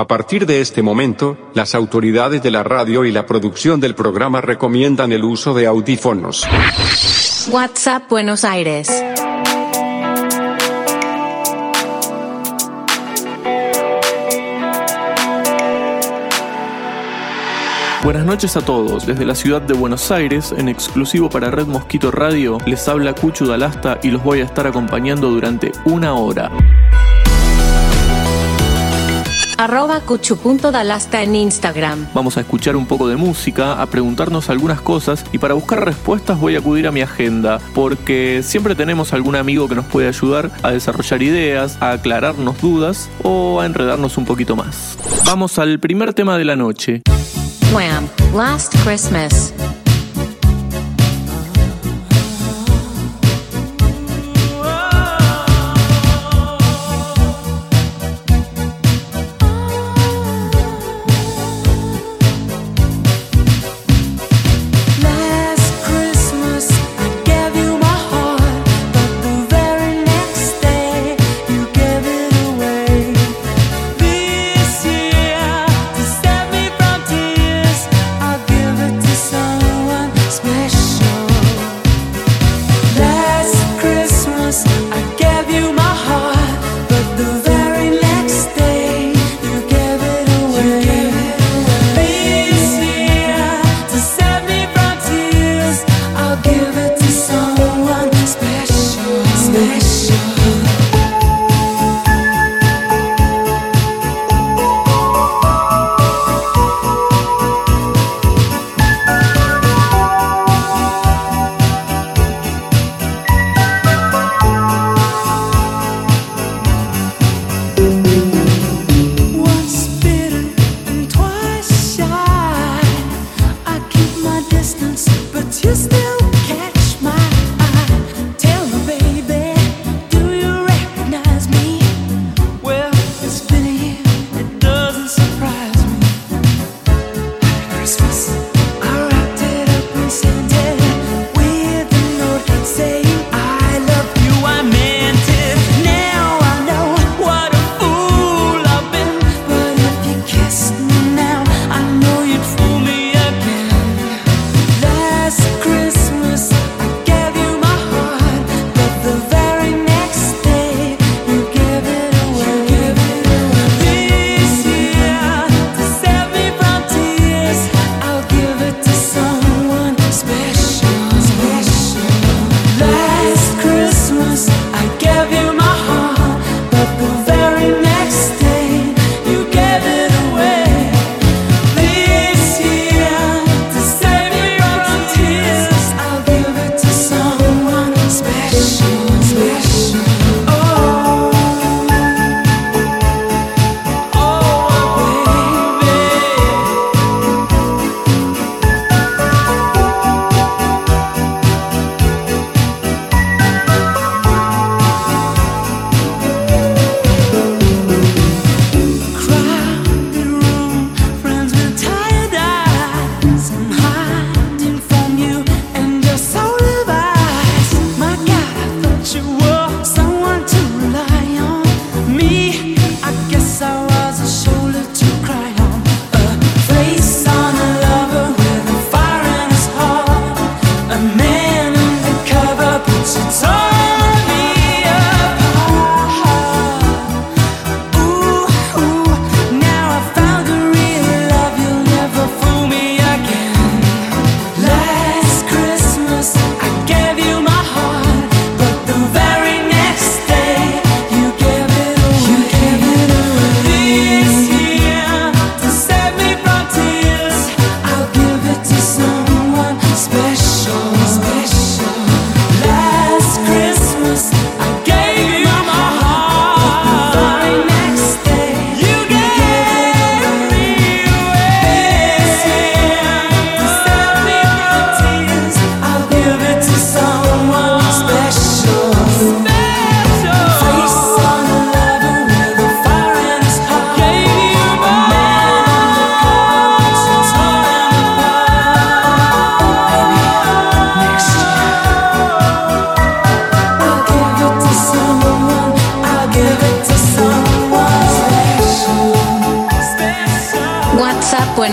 A partir de este momento, las autoridades de la radio y la producción del programa recomiendan el uso de audífonos. WhatsApp Buenos Aires. Buenas noches a todos. Desde la ciudad de Buenos Aires, en exclusivo para Red Mosquito Radio, les habla Cuchu Dalasta y los voy a estar acompañando durante una hora. Arroba cuchu.dalasta en Instagram. Vamos a escuchar un poco de música, a preguntarnos algunas cosas y para buscar respuestas voy a acudir a mi agenda, porque siempre tenemos algún amigo que nos puede ayudar a desarrollar ideas, a aclararnos dudas o a enredarnos un poquito más. Vamos al primer tema de la noche. Wham! Last Christmas.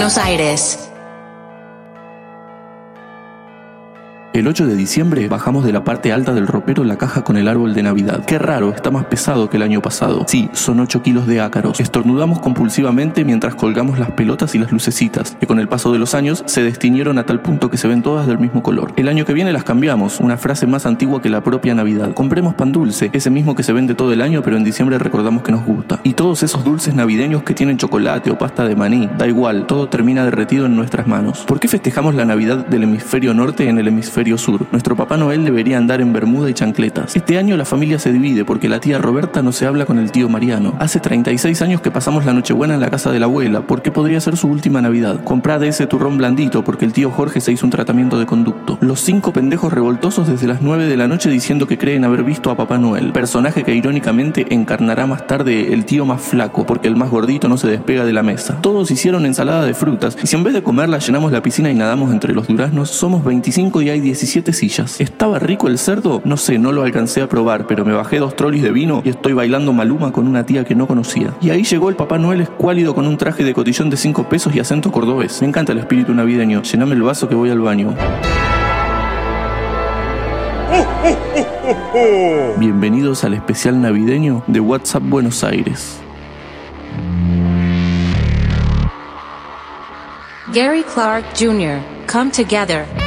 Buenos Aires. El 8 de diciembre bajamos de la parte alta del ropero la caja con el árbol de Navidad. Qué raro, está más pesado que el año pasado. Sí, son 8 kilos de ácaros. Estornudamos compulsivamente mientras colgamos las pelotas y las lucecitas, que con el paso de los años se destiñeron a tal punto que se ven todas del mismo color. El año que viene las cambiamos, una frase más antigua que la propia Navidad. Compremos pan dulce, ese mismo que se vende todo el año, pero en diciembre recordamos que nos gusta. Y todos esos dulces navideños que tienen chocolate o pasta de maní, da igual, todo termina derretido en nuestras manos. ¿Por qué festejamos la Navidad del hemisferio norte en el hemisferio sur? Nuestro Papá Noel debería andar en bermuda y chancletas. Este año la familia se divide porque la tía Roberta no se habla con el tío Mariano. Hace 36 años que pasamos la Nochebuena en la casa de la abuela, porque podría ser su última Navidad. Comprad ese turrón blandito porque el tío Jorge se hizo un tratamiento de conducto. Los cinco pendejos revoltosos desde las 9 de la noche diciendo que creen haber visto a Papá Noel, personaje que irónicamente encarnará más tarde el tío más flaco, porque el más gordito no se despega de la mesa. Todos hicieron ensalada de frutas y si en vez de comerla llenamos la piscina y nadamos entre los duraznos, somos 25 y hay 17 sillas. ¿Estaba rico el cerdo? No sé, no lo alcancé a probar, pero me bajé dos trolis de vino y estoy bailando maluma con una tía que no conocía. Y ahí llegó el Papá Noel escuálido con un traje de cotillón de 5 pesos y acento cordobés. Me encanta el espíritu navideño. Llename el vaso que voy al baño. Bienvenidos al especial navideño de WhatsApp Buenos Aires. Gary Clark Jr., Come Together.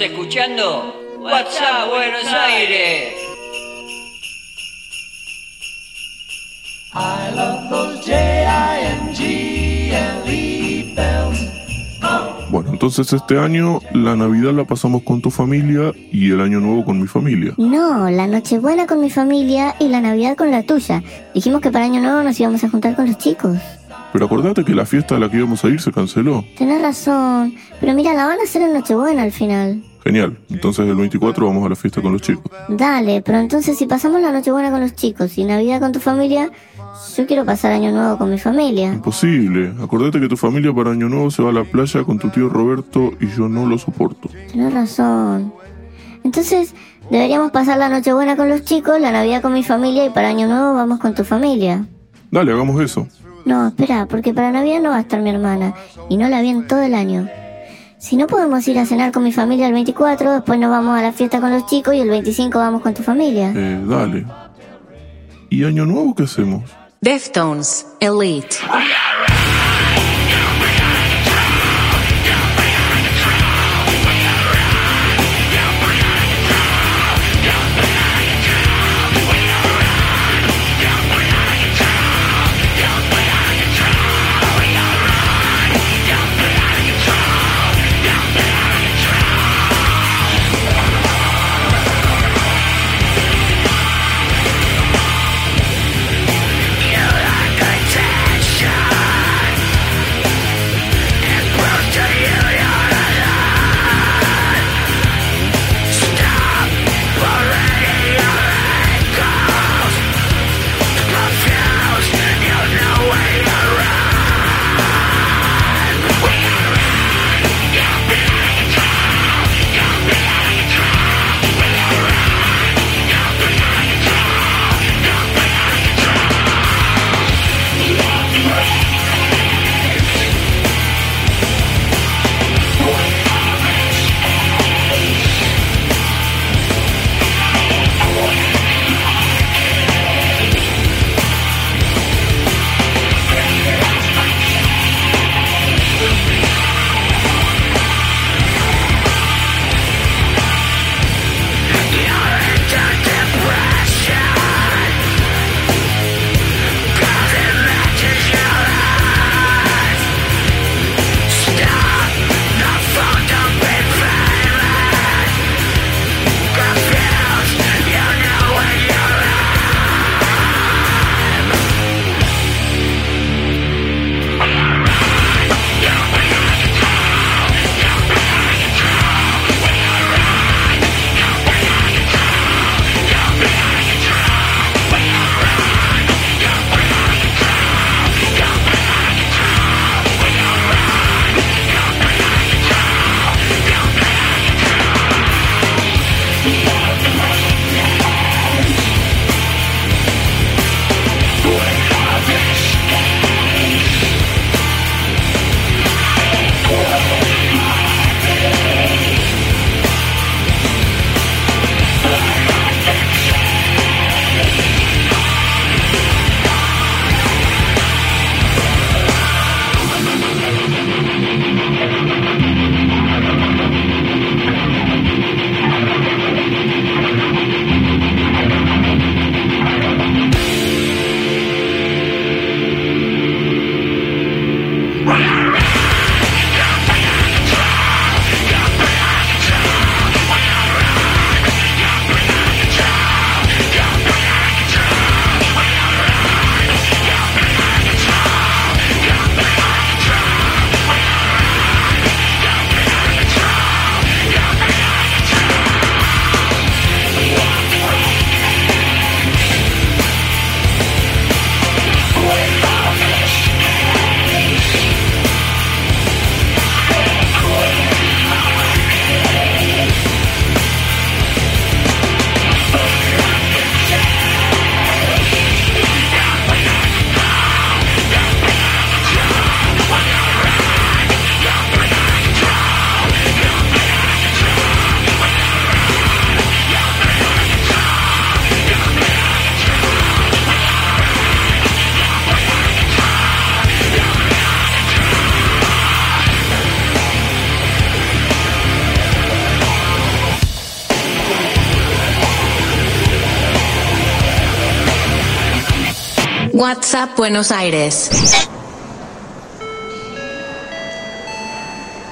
Escuchando WhatsApp Buenos Aires. Bueno, entonces este año la Navidad la pasamos con tu familia y el Año Nuevo con mi familia. No, la Nochebuena con mi familia y la Navidad con la tuya. Dijimos que para Año Nuevo nos íbamos a juntar con los chicos. Pero acordate que la fiesta a la que íbamos a ir se canceló. Tenés razón, pero mira, la van a hacer en Nochebuena al final. Genial, entonces el 24 vamos a la fiesta con los chicos. Dale, pero entonces si pasamos la Nochebuena con los chicos y Navidad con tu familia, yo quiero pasar Año Nuevo con mi familia. Imposible. Acordate que tu familia para Año Nuevo se va a la playa con tu tío Roberto y yo no lo soporto. Tenés razón. Entonces, deberíamos pasar la Nochebuena con los chicos, la Navidad con mi familia y para Año Nuevo vamos con tu familia. Dale, hagamos eso. No, espera, porque para Navidad no va a estar mi hermana y no la vi en todo el año. Si no podemos ir a cenar con mi familia el 24, después nos vamos a la fiesta con los chicos y el 25 vamos con tu familia. Eh, dale. ¿Y Año Nuevo qué hacemos? Deftones, Elite. Buenos Aires.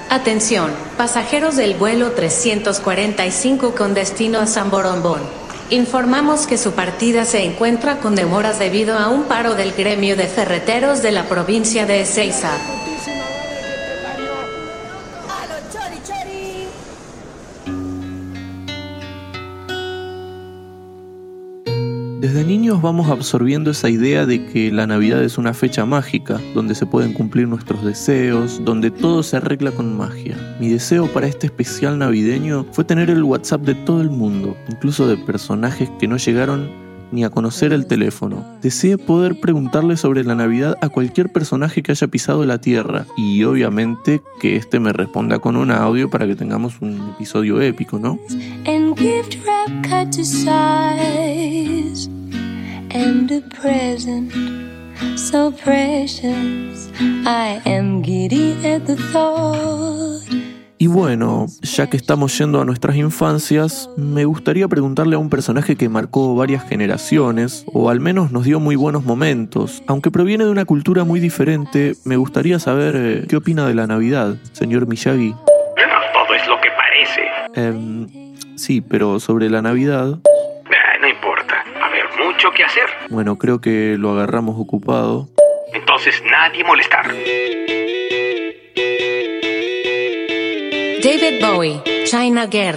Atención, pasajeros del vuelo 345 con destino a San Borombón. Informamos que su partida se encuentra con demoras debido a un paro del gremio de ferreteros de la provincia de Ezeiza. Desde niños vamos absorbiendo esa idea de que la Navidad es una fecha mágica, donde se pueden cumplir nuestros deseos, donde todo se arregla con magia. Mi deseo para este especial navideño fue tener el WhatsApp de todo el mundo, incluso de personajes que no llegaron ni a conocer el teléfono. Deseé poder preguntarle sobre la Navidad a cualquier personaje que haya pisado la Tierra y obviamente que este me responda con un audio para que tengamos un episodio épico, ¿no? so precious I am giddy at Y bueno, ya que estamos yendo a nuestras infancias, me gustaría preguntarle a un personaje que marcó varias generaciones, o al menos nos dio muy buenos momentos. Aunque proviene de una cultura muy diferente, me gustaría saber eh, qué opina de la Navidad, señor Miyagi. Todo es lo que parece. Em, sí, pero sobre la Navidad, Ah, no importa. Va a haber mucho que hacer. bueno, creo que lo agarramos ocupado. Entonces nadie molestar. David Bowie, China Girl.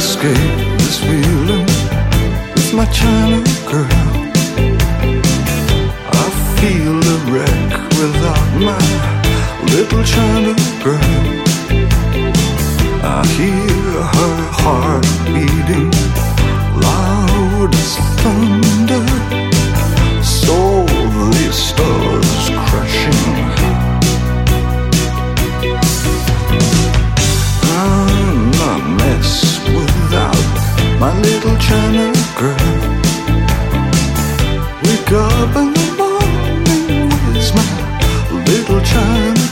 Escape this feeling with my China girl. I feel a wreck without my little China girl. I hear her heart beating loud as thunder. Soul stars crashing. I'm a mess without my little China girl. Wake up in the morning with my little China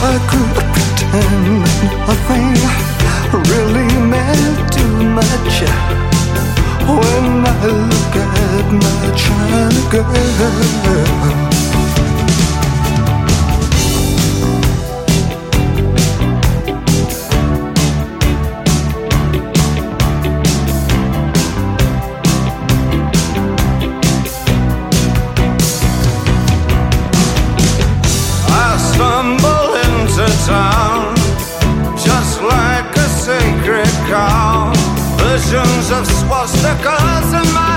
I could pretend really meant too much. When I look at my China girl Visions of swastikas in my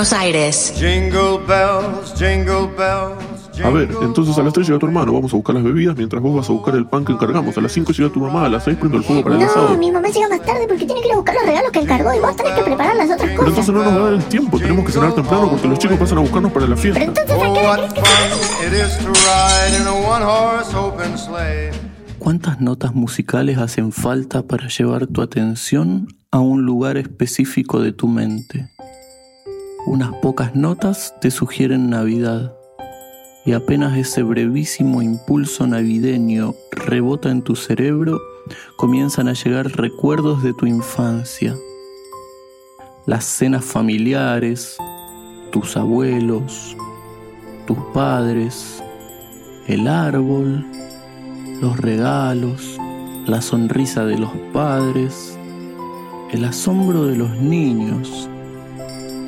Buenos Aires. Jingle bells, jingle bells. A ver, entonces a las 3 llega tu hermano, vamos a buscar las bebidas mientras vos vas a buscar el pan que encargamos. A las 5 llega tu mamá, a las 6 prendo el fuego para el No, asado. mi mamá llega más tarde porque tiene que ir a buscar los regalos que encargó y vos tenés que preparar las otras Pero cosas. entonces no nos va a dar el tiempo, tenemos que cenar temprano porque los chicos pasan a buscarnos para la Pero fiesta. entonces, ¿a qué hora What crees que fun it is to ride in a one horse open sleigh. ¿Cuántas notas musicales hacen falta para llevar tu atención a un lugar específico de tu mente? Unas pocas notas te sugieren Navidad y apenas ese brevísimo impulso navideño rebota en tu cerebro, comienzan a llegar recuerdos de tu infancia. Las cenas familiares, tus abuelos, tus padres, el árbol, los regalos, la sonrisa de los padres, el asombro de los niños,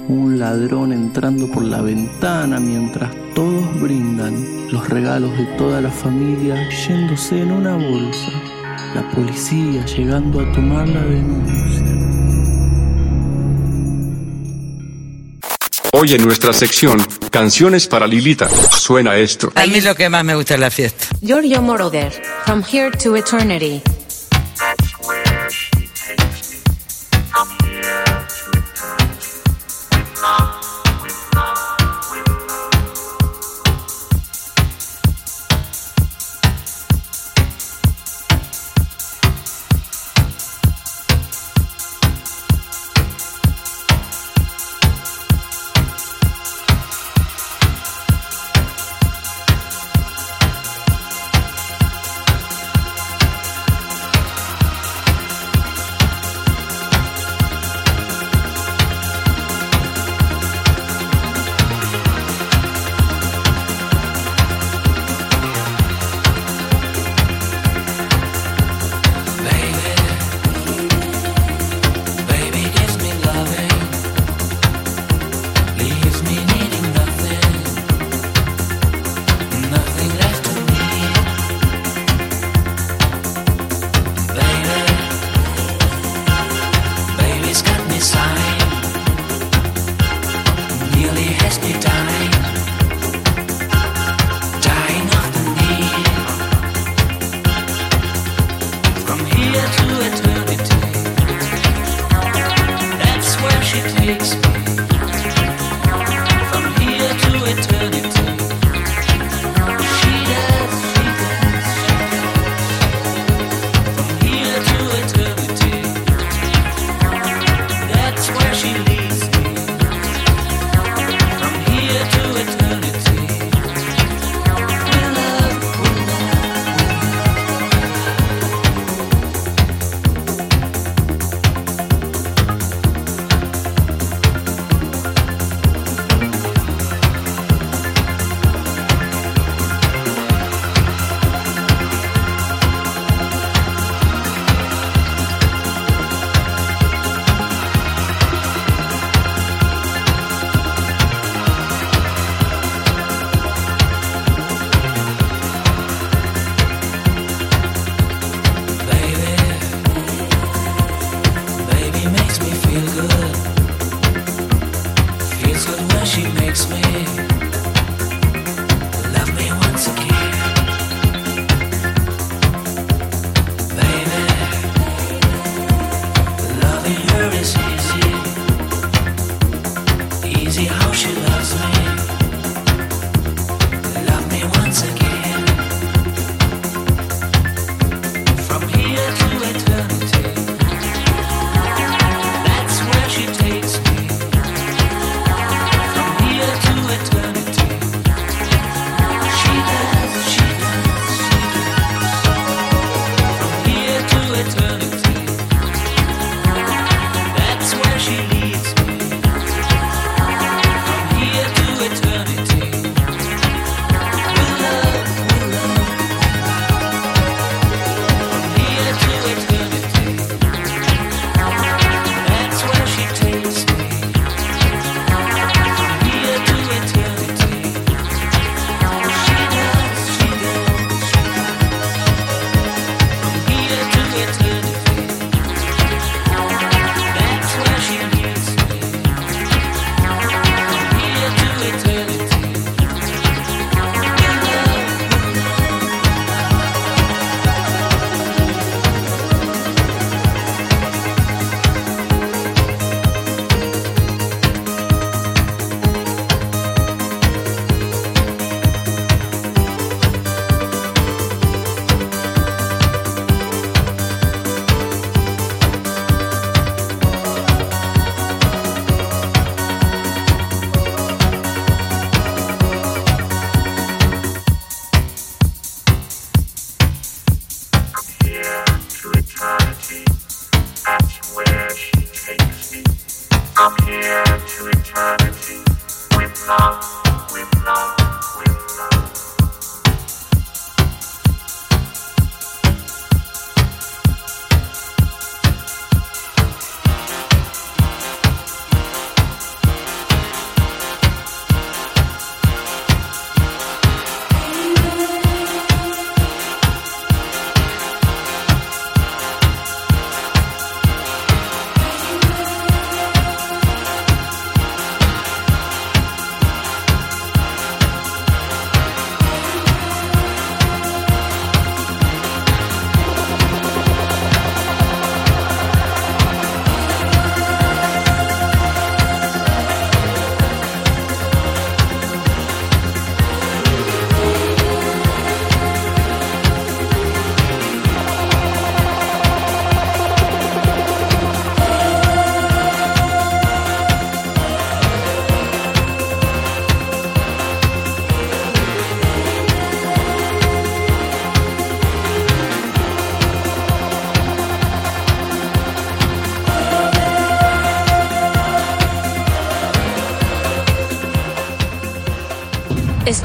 un ladrón entrando por la ventana mientras todos brindan, los regalos de toda la familia yéndose en una bolsa, la policía llegando a tomar la denuncia. Hoy en nuestra sección, Canciones para Lilita, suena esto. A mí lo que más me gusta es la fiesta. Giorgio Moroder. From Here to Eternity.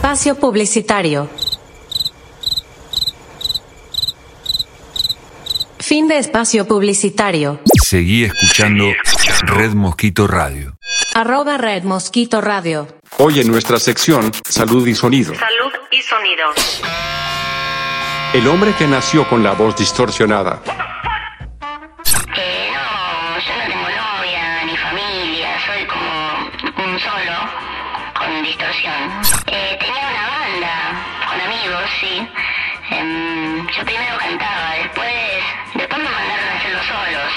Espacio publicitario. Fin de espacio publicitario. Seguí escuchando Red Mosquito Radio. Arroba Red Mosquito Radio. Hoy en nuestra sección Salud y Sonido. Salud y sonido. El hombre que nació con la voz distorsionada. Eh, no, yo no tengo novia ni familia, soy como un solo, con distorsión. Eh, tenía amigos, sí. Em, yo primero cantaba, después, después me mandaron a hacerlo solos.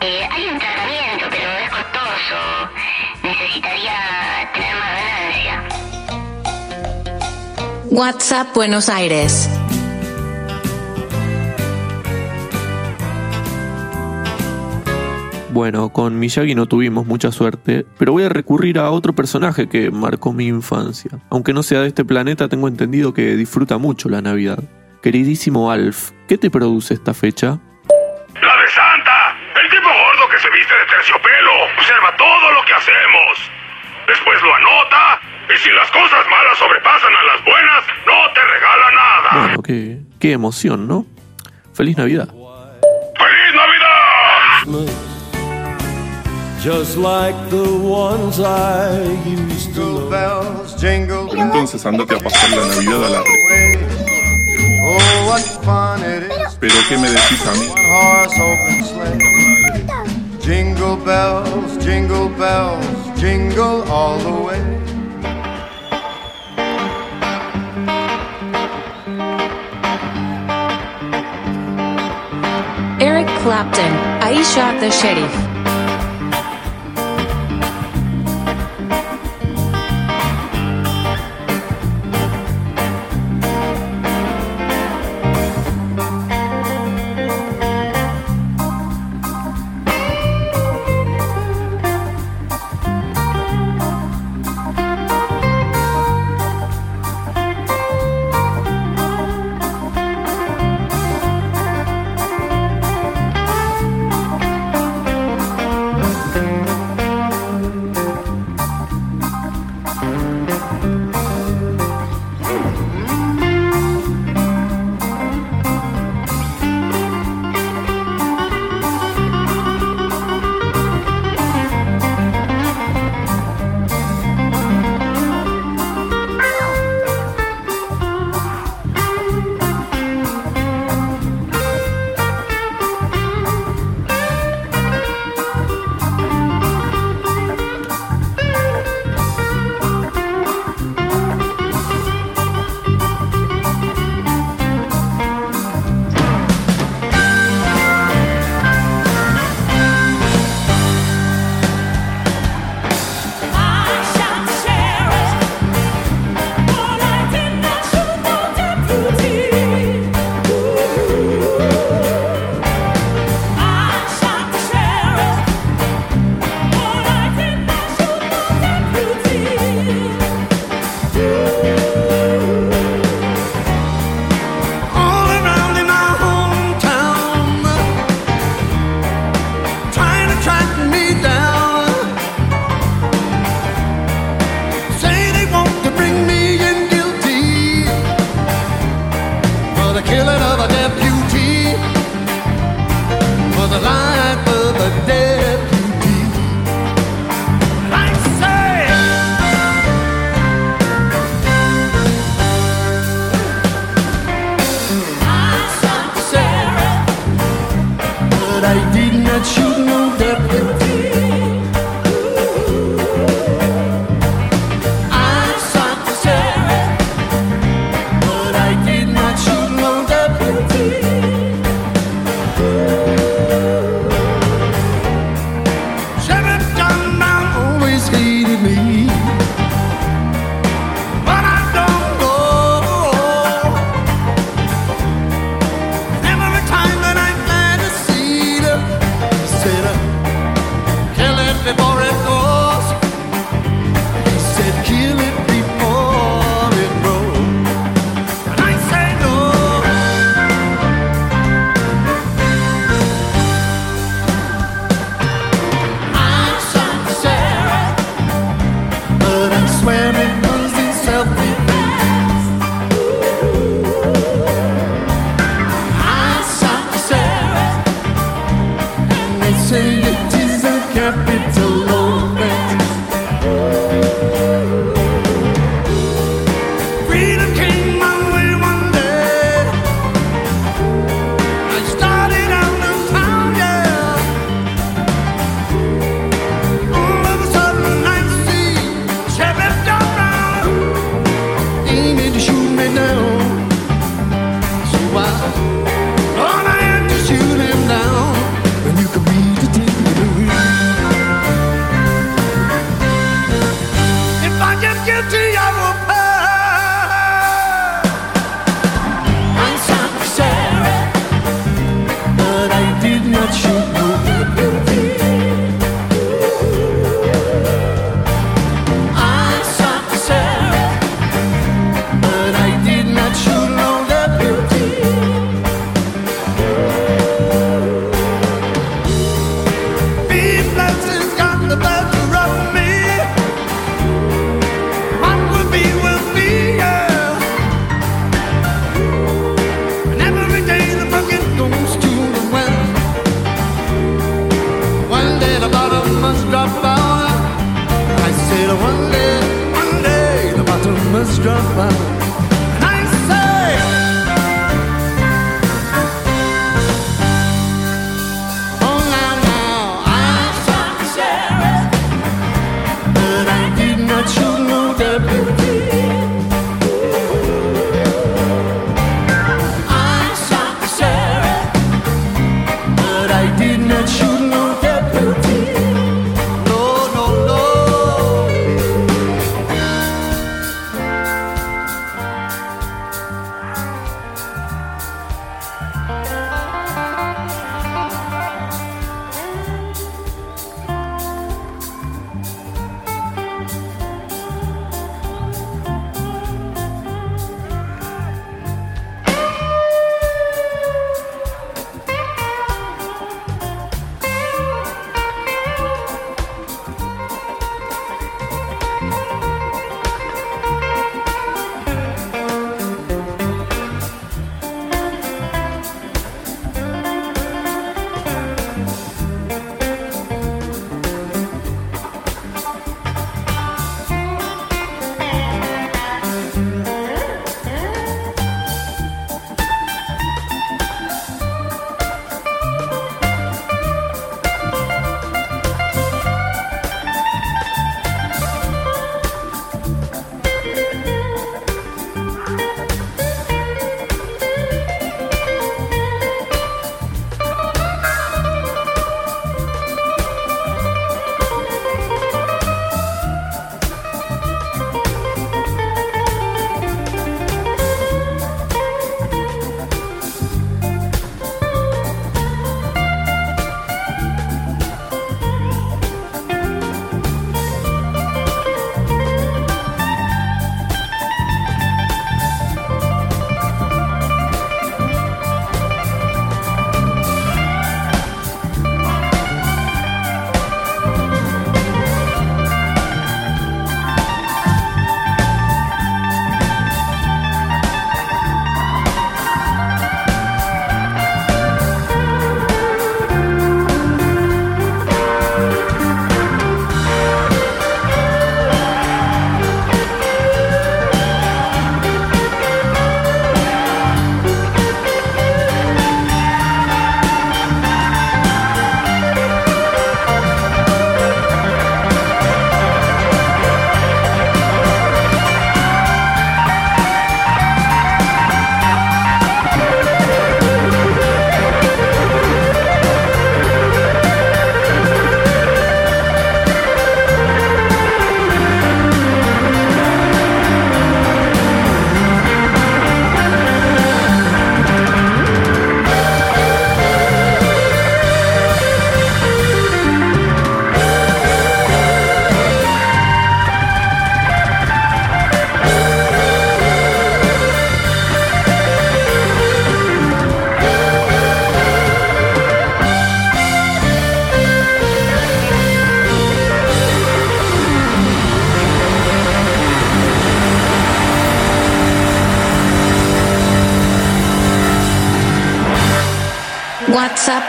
Eh, hay un tratamiento, pero es costoso. Necesitaría tener más ganancia. WhatsApp Buenos Aires. Bueno, con Miyagi no tuvimos mucha suerte, pero voy a recurrir a otro personaje que marcó mi infancia. Aunque no sea de este planeta, tengo entendido que disfruta mucho la Navidad. Queridísimo Alf, ¿qué te produce esta fecha? La de Santa. El tipo gordo que se viste de terciopelo. Observa todo lo que hacemos. Después lo anota. Y si las cosas malas sobrepasan a las buenas, no te regala nada. Bueno, qué, qué emoción, ¿no? Feliz Navidad. ¡Feliz Navidad! Entonces andate a pasar la Navidad a la red. Oh, what fun it is. Pero ¿qué me decís a mí? One horse open sleigh. Jingle bells, jingle bells, jingle all the way. Eric Clapton. Aisha shot the sheriff.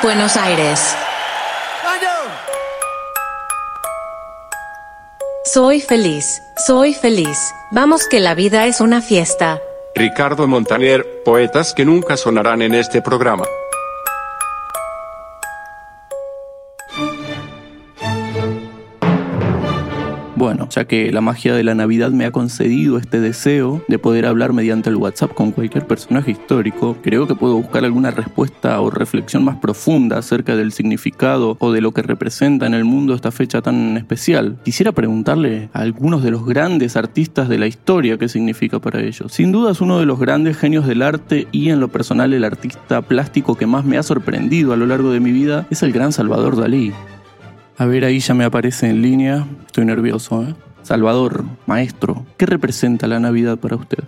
Buenos Aires. Soy feliz, soy feliz. Vamos que la vida es una fiesta. Ricardo Montaner, poetas que nunca sonarán en este programa. Ya que la magia de la Navidad me ha concedido este deseo de poder hablar mediante el WhatsApp con cualquier personaje histórico, creo que puedo buscar alguna respuesta o reflexión más profunda acerca del significado o de lo que representa en el mundo esta fecha tan especial. Quisiera preguntarle a algunos de los grandes artistas de la historia qué significa para ellos. Sin duda es uno de los grandes genios del arte y en lo personal el artista plástico que más me ha sorprendido a lo largo de mi vida es el gran Salvador Dalí. A ver, ahí ya me aparece en línea. Estoy nervioso, ¿eh? Salvador, maestro, ¿qué representa la Navidad para usted?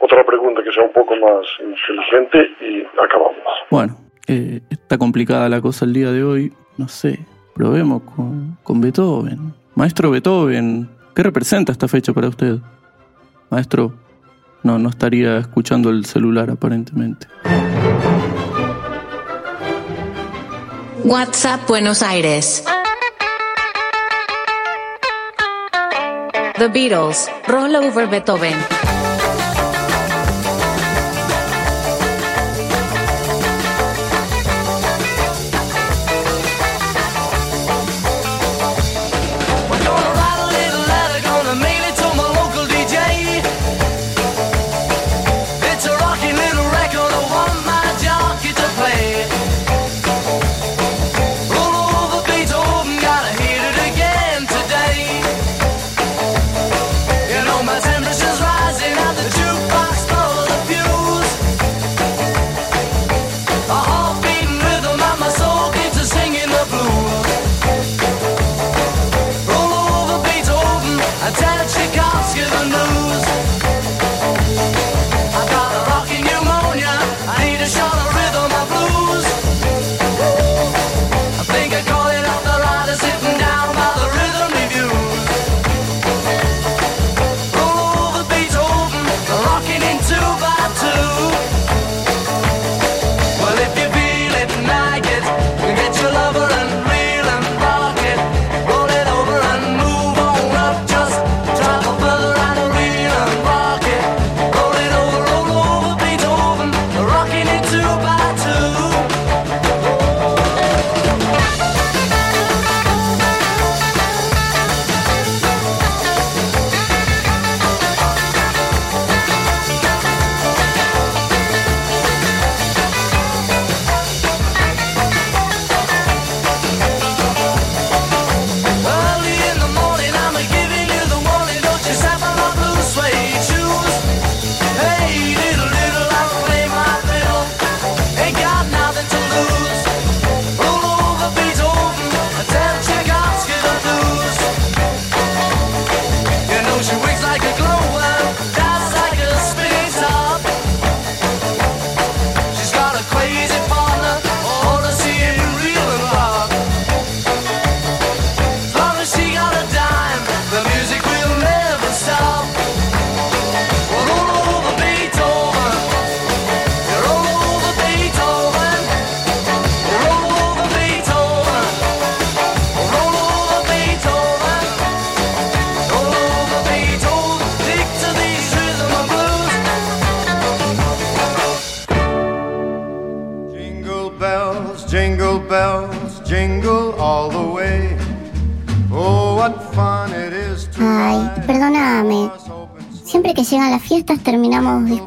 Otra pregunta que sea un poco más inteligente y acabamos. Bueno, eh, está complicada la cosa el día de hoy. No sé, probemos con, con Beethoven. Maestro Beethoven, ¿qué representa esta fecha para usted? Maestro, no, no estaría escuchando el celular aparentemente. WhatsApp Buenos Aires. The Beatles, Roll Over Beethoven.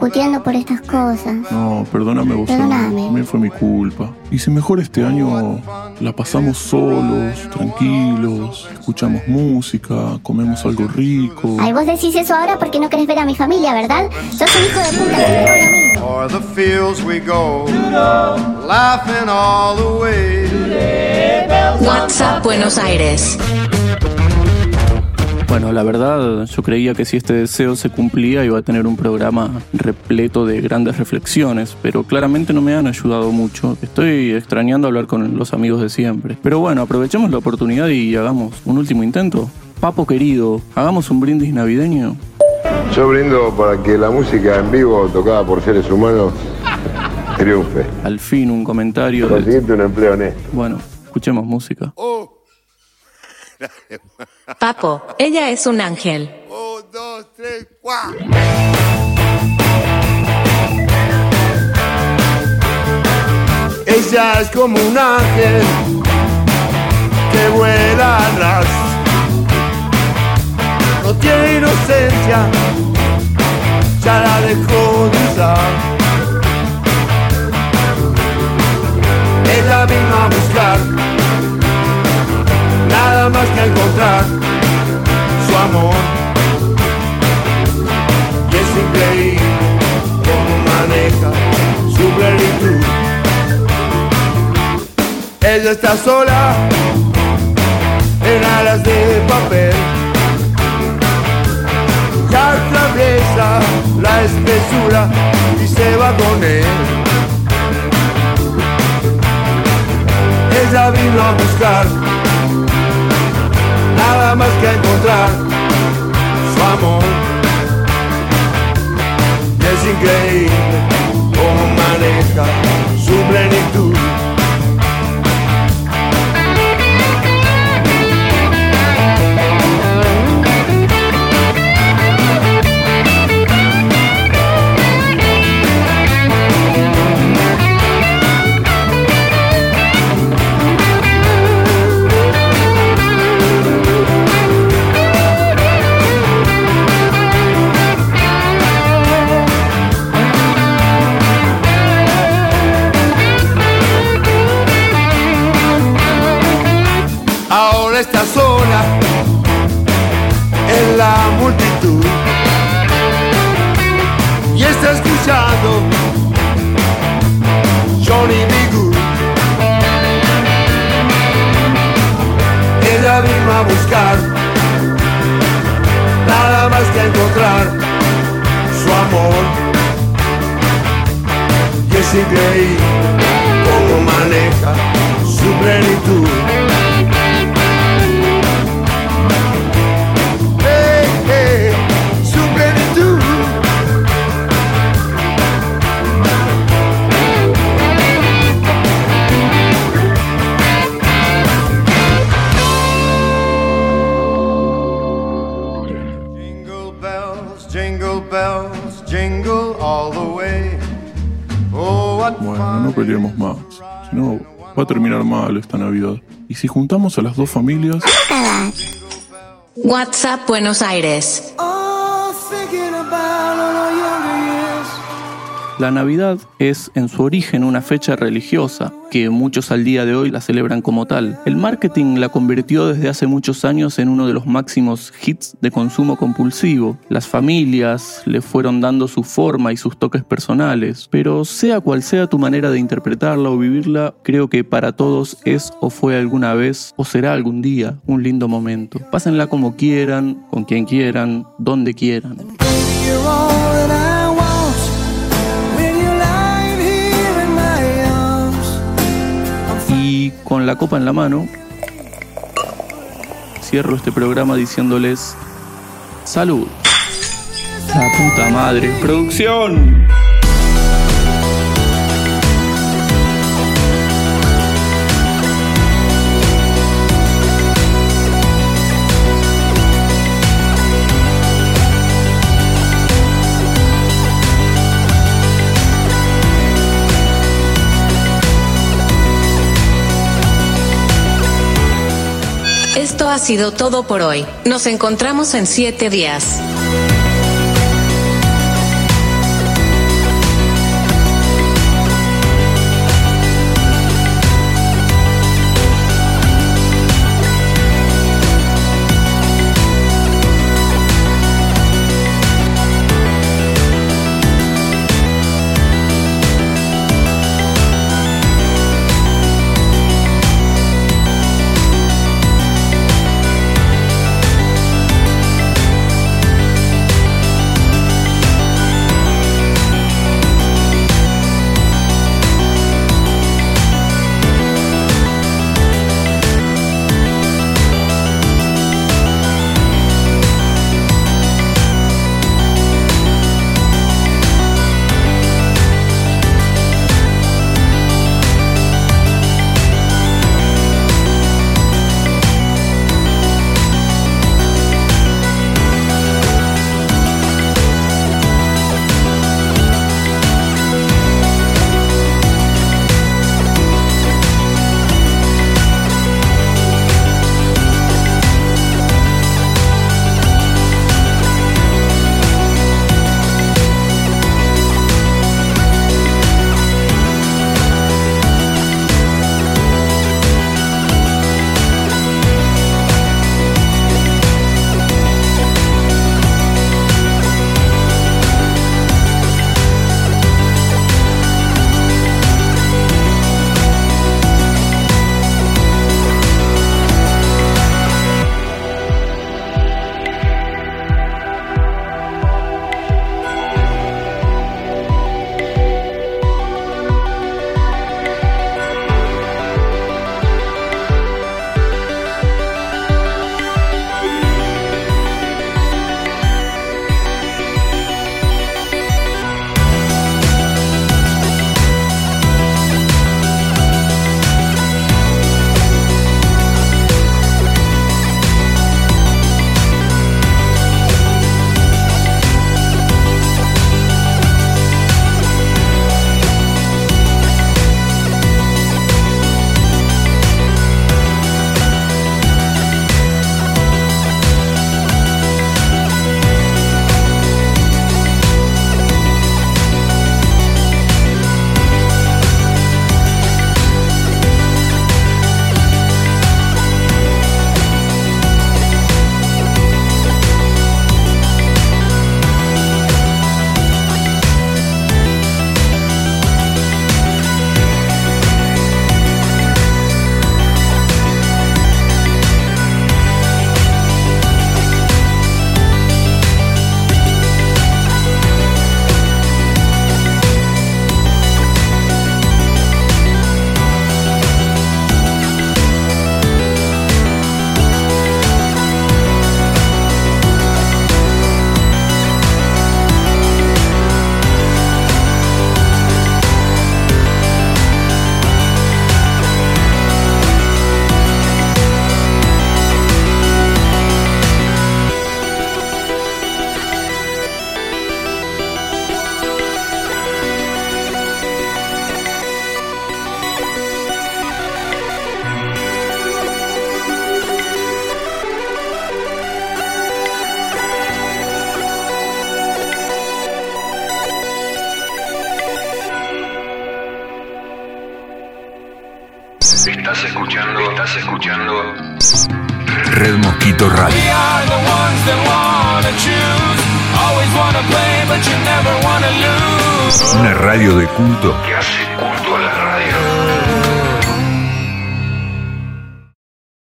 Discutiendo por estas cosas. No, perdóname vos. Perdóname. También fue mi culpa. Y si mejor este año la pasamos solos, tranquilos, escuchamos música, comemos algo rico. Ay, vos decís eso ahora porque no querés ver a mi familia, ¿verdad? Sos un hijo de puta, the fields we go, laughing all the way. WhatsApp Buenos Aires. Bueno, la verdad, yo creía que si este deseo se cumplía iba a tener un programa repleto de grandes reflexiones, pero claramente no me han ayudado mucho. Estoy extrañando hablar con los amigos de siempre. Pero bueno, aprovechemos la oportunidad y hagamos un último intento. Papo querido, hagamos un brindis navideño. Yo brindo para que la música en vivo tocada por seres humanos triunfe. Al fin un comentario. de- Conseguirte un empleo honesto. Bueno, escuchemos música. Papo, ella es un ángel. Ella es como un ángel que vuela al ras. No tiene inocencia, ya la dejó de usar. Ella vino a buscar, más que encontrar su amor. Y es increíble cómo maneja su plenitud. Ella está sola en alas de papel. Y atraviesa la espesura y se va con él. Ella vino a buscar nada más que encontrar su amor. Y es increíble cómo maneja su plenitud. está sola en la multitud y está escuchando Johnny B. Good. Ella vino a buscar nada más que encontrar su amor y es increíble cómo maneja su plenitud. Peleemos más. Si no, va a terminar mal esta Navidad. Y si juntamos a las dos familias, WhatsApp Buenos Aires. La Navidad es en su origen una fecha religiosa, que muchos al día de hoy la celebran como tal. El marketing la convirtió desde hace muchos años en uno de los máximos hits de consumo compulsivo. Las familias le fueron dando su forma y sus toques personales, pero sea cual sea tu manera de interpretarla o vivirla, creo que para todos es o fue alguna vez o será algún día un lindo momento. Pásenla como quieran, con quien quieran, donde quieran. Y con la copa en la mano, cierro este programa diciéndoles salud. La puta madre. Producción. Ha sido todo por hoy. Nos encontramos en siete días.